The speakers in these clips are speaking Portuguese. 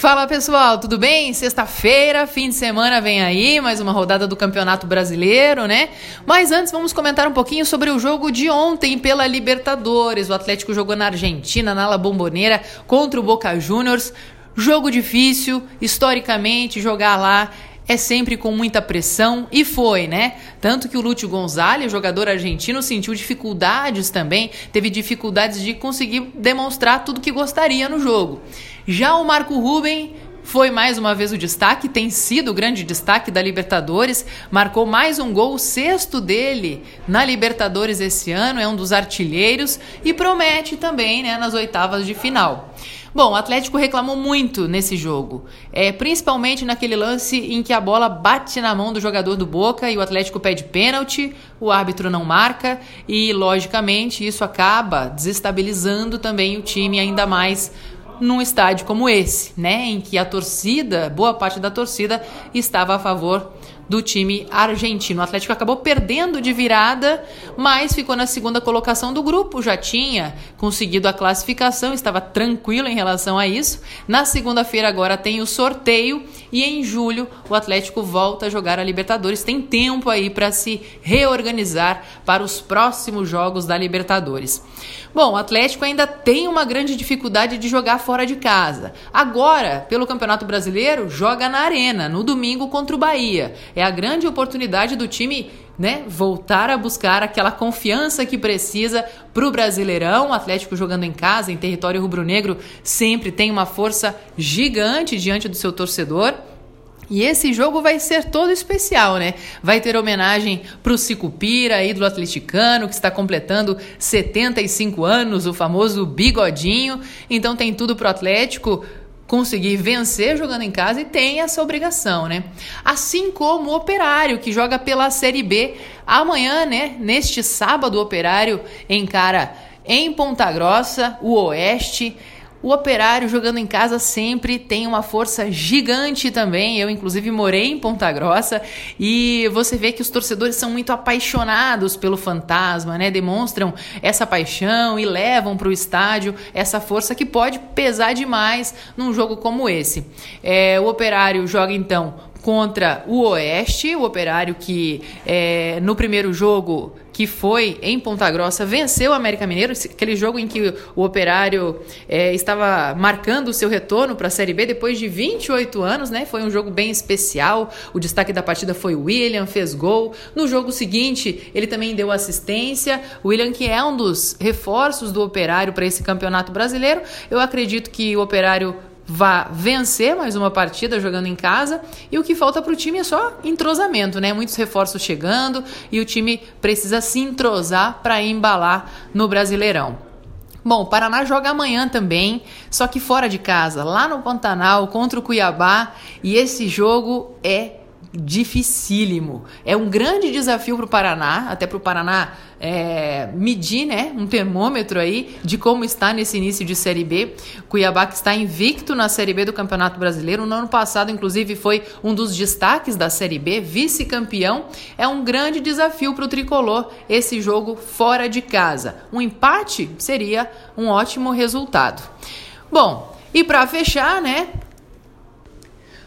Fala pessoal, tudo bem? Sexta-feira, fim de semana vem aí, mais uma rodada do Campeonato Brasileiro, né? Mas antes vamos comentar um pouquinho sobre o jogo de ontem pela Libertadores. O Atlético jogou na Argentina, na La Bombonera, contra o Boca Juniors. Jogo difícil, historicamente, jogar lá é sempre com muita pressão e foi, né? Tanto que o Lúcio Gonzalez, jogador argentino, sentiu dificuldades também, teve dificuldades de conseguir demonstrar tudo que gostaria no jogo. Já o Marco Ruben foi mais uma vez o destaque, tem sido o grande destaque da Libertadores, marcou mais um gol, o sexto dele na Libertadores esse ano, é um dos artilheiros e promete também né, nas oitavas de final. Bom, o Atlético reclamou muito nesse jogo, é, principalmente naquele lance em que a bola bate na mão do jogador do Boca e o Atlético pede pênalti, o árbitro não marca e, logicamente, isso acaba desestabilizando também o time ainda mais num estádio como esse, né, em que a torcida, boa parte da torcida estava a favor do time argentino. O Atlético acabou perdendo de virada, mas ficou na segunda colocação do grupo, já tinha conseguido a classificação, estava tranquilo em relação a isso. Na segunda-feira agora tem o sorteio e em julho o Atlético volta a jogar a Libertadores. Tem tempo aí para se reorganizar para os próximos jogos da Libertadores. Bom, o Atlético ainda tem uma grande dificuldade de jogar fora de casa. Agora, pelo Campeonato Brasileiro, joga na Arena, no domingo contra o Bahia. A grande oportunidade do time né, voltar a buscar aquela confiança que precisa para o Brasileirão. O Atlético jogando em casa, em território rubro-negro, sempre tem uma força gigante diante do seu torcedor. E esse jogo vai ser todo especial, né? Vai ter homenagem para o Cicupira, ídolo atleticano, que está completando 75 anos, o famoso bigodinho. Então tem tudo para o Atlético conseguir vencer jogando em casa e tem essa obrigação, né? Assim como o Operário, que joga pela Série B. Amanhã, né? Neste sábado, o Operário encara em Ponta Grossa o Oeste. O operário jogando em casa sempre tem uma força gigante também. Eu, inclusive, morei em Ponta Grossa e você vê que os torcedores são muito apaixonados pelo fantasma, né? Demonstram essa paixão e levam para o estádio essa força que pode pesar demais num jogo como esse. É, o operário joga então contra o Oeste, o Operário que é, no primeiro jogo que foi em Ponta Grossa venceu o América Mineiro, aquele jogo em que o Operário é, estava marcando o seu retorno para a Série B depois de 28 anos, né? Foi um jogo bem especial. O destaque da partida foi o William, fez gol. No jogo seguinte, ele também deu assistência. O William, que é um dos reforços do Operário para esse campeonato brasileiro, eu acredito que o Operário vá vencer mais uma partida jogando em casa e o que falta para o time é só entrosamento, né? Muitos reforços chegando e o time precisa se entrosar para embalar no Brasileirão. Bom, o Paraná joga amanhã também, só que fora de casa, lá no Pantanal contra o Cuiabá, e esse jogo é dificílimo. É um grande desafio para o Paraná, até para o Paraná é, medir né, um termômetro aí de como está nesse início de Série B. Cuiabá que está invicto na Série B do Campeonato Brasileiro. No ano passado, inclusive, foi um dos destaques da Série B, vice-campeão. É um grande desafio para o tricolor esse jogo fora de casa. Um empate seria um ótimo resultado. Bom, e para fechar, né?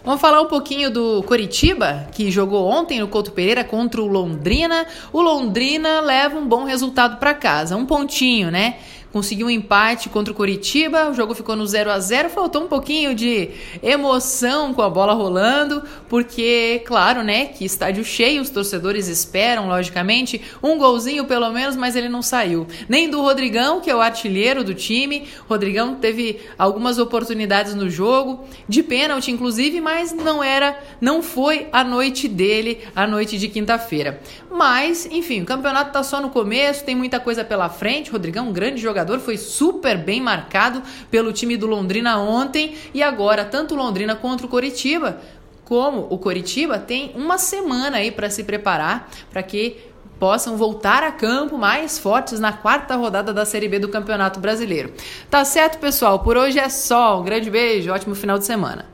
Vamos falar um pouquinho do Coritiba, que jogou ontem no Couto Pereira contra o Londrina. O Londrina leva um bom resultado para casa, um pontinho, né? conseguiu um empate contra o Curitiba, o jogo ficou no 0 a 0 faltou um pouquinho de emoção com a bola rolando, porque, claro, né, que estádio cheio, os torcedores esperam, logicamente, um golzinho pelo menos, mas ele não saiu. Nem do Rodrigão, que é o artilheiro do time, Rodrigão teve algumas oportunidades no jogo, de pênalti inclusive, mas não era, não foi a noite dele, a noite de quinta-feira. Mas, enfim, o campeonato tá só no começo, tem muita coisa pela frente, Rodrigão, um grande jogador foi super bem marcado pelo time do Londrina ontem e agora tanto Londrina contra o Coritiba como o Coritiba tem uma semana aí para se preparar para que possam voltar a campo mais fortes na quarta rodada da Série B do Campeonato Brasileiro. Tá certo, pessoal? Por hoje é só. Um grande beijo, ótimo final de semana.